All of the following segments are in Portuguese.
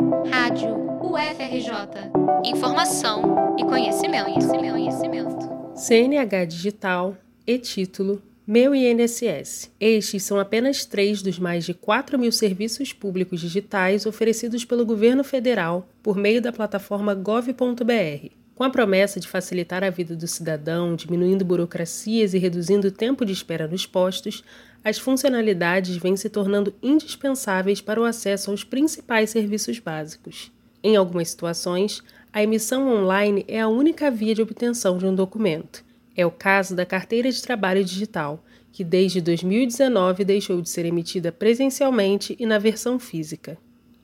Rádio UFRJ. Informação e conhecimento, conhecimento, conhecimento. CNH Digital, e-título, meu INSS. Estes são apenas três dos mais de 4 mil serviços públicos digitais oferecidos pelo governo federal por meio da plataforma gov.br. Com a promessa de facilitar a vida do cidadão, diminuindo burocracias e reduzindo o tempo de espera nos postos, as funcionalidades vêm se tornando indispensáveis para o acesso aos principais serviços básicos. Em algumas situações, a emissão online é a única via de obtenção de um documento. É o caso da Carteira de Trabalho Digital, que desde 2019 deixou de ser emitida presencialmente e na versão física.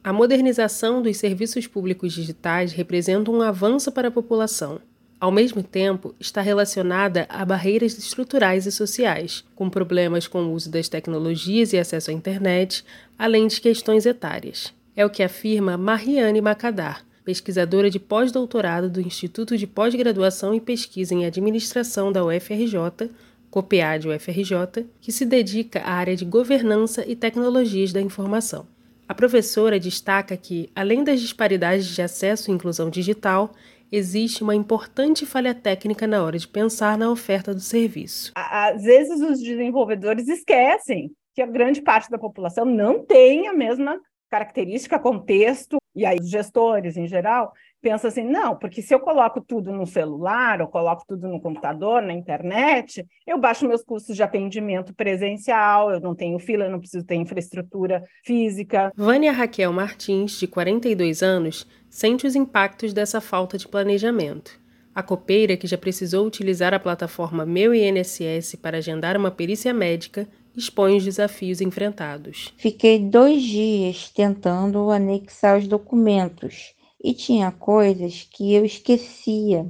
A modernização dos serviços públicos digitais representa um avanço para a população. Ao mesmo tempo, está relacionada a barreiras estruturais e sociais, com problemas com o uso das tecnologias e acesso à internet, além de questões etárias. É o que afirma Mariane Macadar, pesquisadora de pós-doutorado do Instituto de Pós-Graduação e Pesquisa em Administração da UFRJ, COPEAD UFRJ, que se dedica à área de governança e tecnologias da informação. A professora destaca que, além das disparidades de acesso e inclusão digital, existe uma importante falha técnica na hora de pensar na oferta do serviço. Às vezes, os desenvolvedores esquecem que a grande parte da população não tem a mesma característica, contexto, e aí os gestores em geral pensam assim, não, porque se eu coloco tudo no celular, ou coloco tudo no computador, na internet, eu baixo meus custos de atendimento presencial, eu não tenho fila, eu não preciso ter infraestrutura física. Vânia Raquel Martins, de 42 anos, sente os impactos dessa falta de planejamento. A copeira, que já precisou utilizar a plataforma Meu INSS para agendar uma perícia médica, expõe os desafios enfrentados. Fiquei dois dias tentando anexar os documentos e tinha coisas que eu esquecia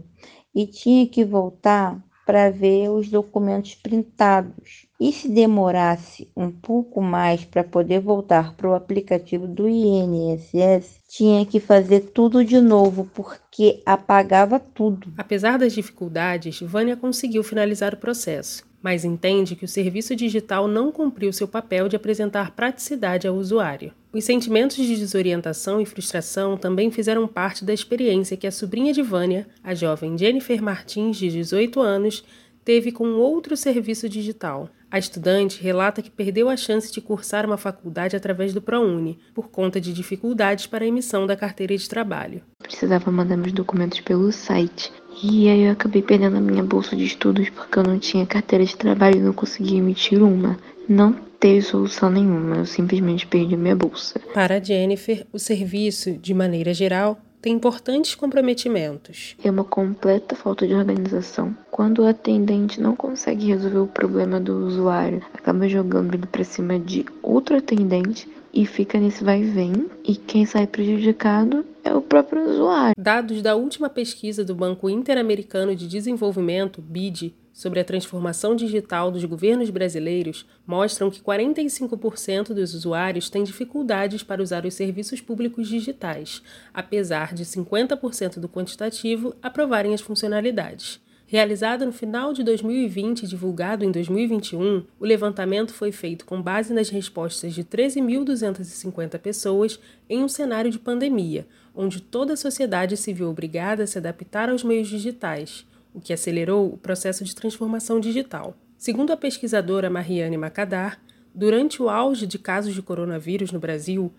e tinha que voltar para ver os documentos printados. E se demorasse um pouco mais para poder voltar para o aplicativo do INSS, tinha que fazer tudo de novo porque apagava tudo. Apesar das dificuldades, Vânia conseguiu finalizar o processo mas entende que o serviço digital não cumpriu seu papel de apresentar praticidade ao usuário. Os sentimentos de desorientação e frustração também fizeram parte da experiência que a sobrinha de Vânia, a jovem Jennifer Martins, de 18 anos, teve com outro serviço digital. A estudante relata que perdeu a chance de cursar uma faculdade através do ProUni, por conta de dificuldades para a emissão da carteira de trabalho. Precisava mandar meus documentos pelo site e aí eu acabei perdendo a minha bolsa de estudos porque eu não tinha carteira de trabalho e não conseguia emitir uma. Não teve solução nenhuma, eu simplesmente perdi a minha bolsa. Para Jennifer, o serviço, de maneira geral, tem importantes comprometimentos. É uma completa falta de organização. Quando o atendente não consegue resolver o problema do usuário, acaba jogando ele para cima de outro atendente e fica nesse vai e vem, e quem sai prejudicado é o próprio usuário. Dados da última pesquisa do Banco Interamericano de Desenvolvimento, BID, sobre a transformação digital dos governos brasileiros mostram que 45% dos usuários têm dificuldades para usar os serviços públicos digitais, apesar de 50% do quantitativo aprovarem as funcionalidades. Realizado no final de 2020 e divulgado em 2021, o levantamento foi feito com base nas respostas de 13.250 pessoas em um cenário de pandemia, onde toda a sociedade se viu obrigada a se adaptar aos meios digitais, o que acelerou o processo de transformação digital. Segundo a pesquisadora Mariane Macadar, durante o auge de casos de coronavírus no Brasil,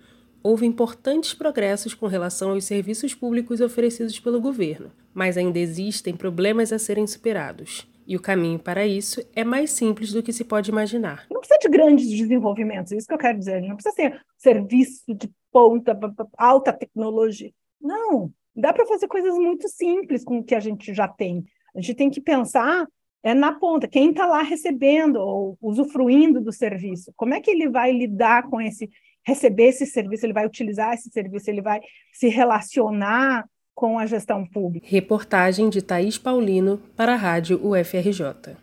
houve importantes progressos com relação aos serviços públicos oferecidos pelo governo, mas ainda existem problemas a serem superados. E o caminho para isso é mais simples do que se pode imaginar. Não precisa de grandes desenvolvimentos, isso que eu quero dizer. Não precisa ser serviço de ponta, alta tecnologia. Não, dá para fazer coisas muito simples com o que a gente já tem. A gente tem que pensar é na ponta, quem está lá recebendo ou usufruindo do serviço. Como é que ele vai lidar com esse receber esse serviço, ele vai utilizar esse serviço, ele vai se relacionar com a gestão pública. Reportagem de Thaís Paulino para a Rádio UFRJ.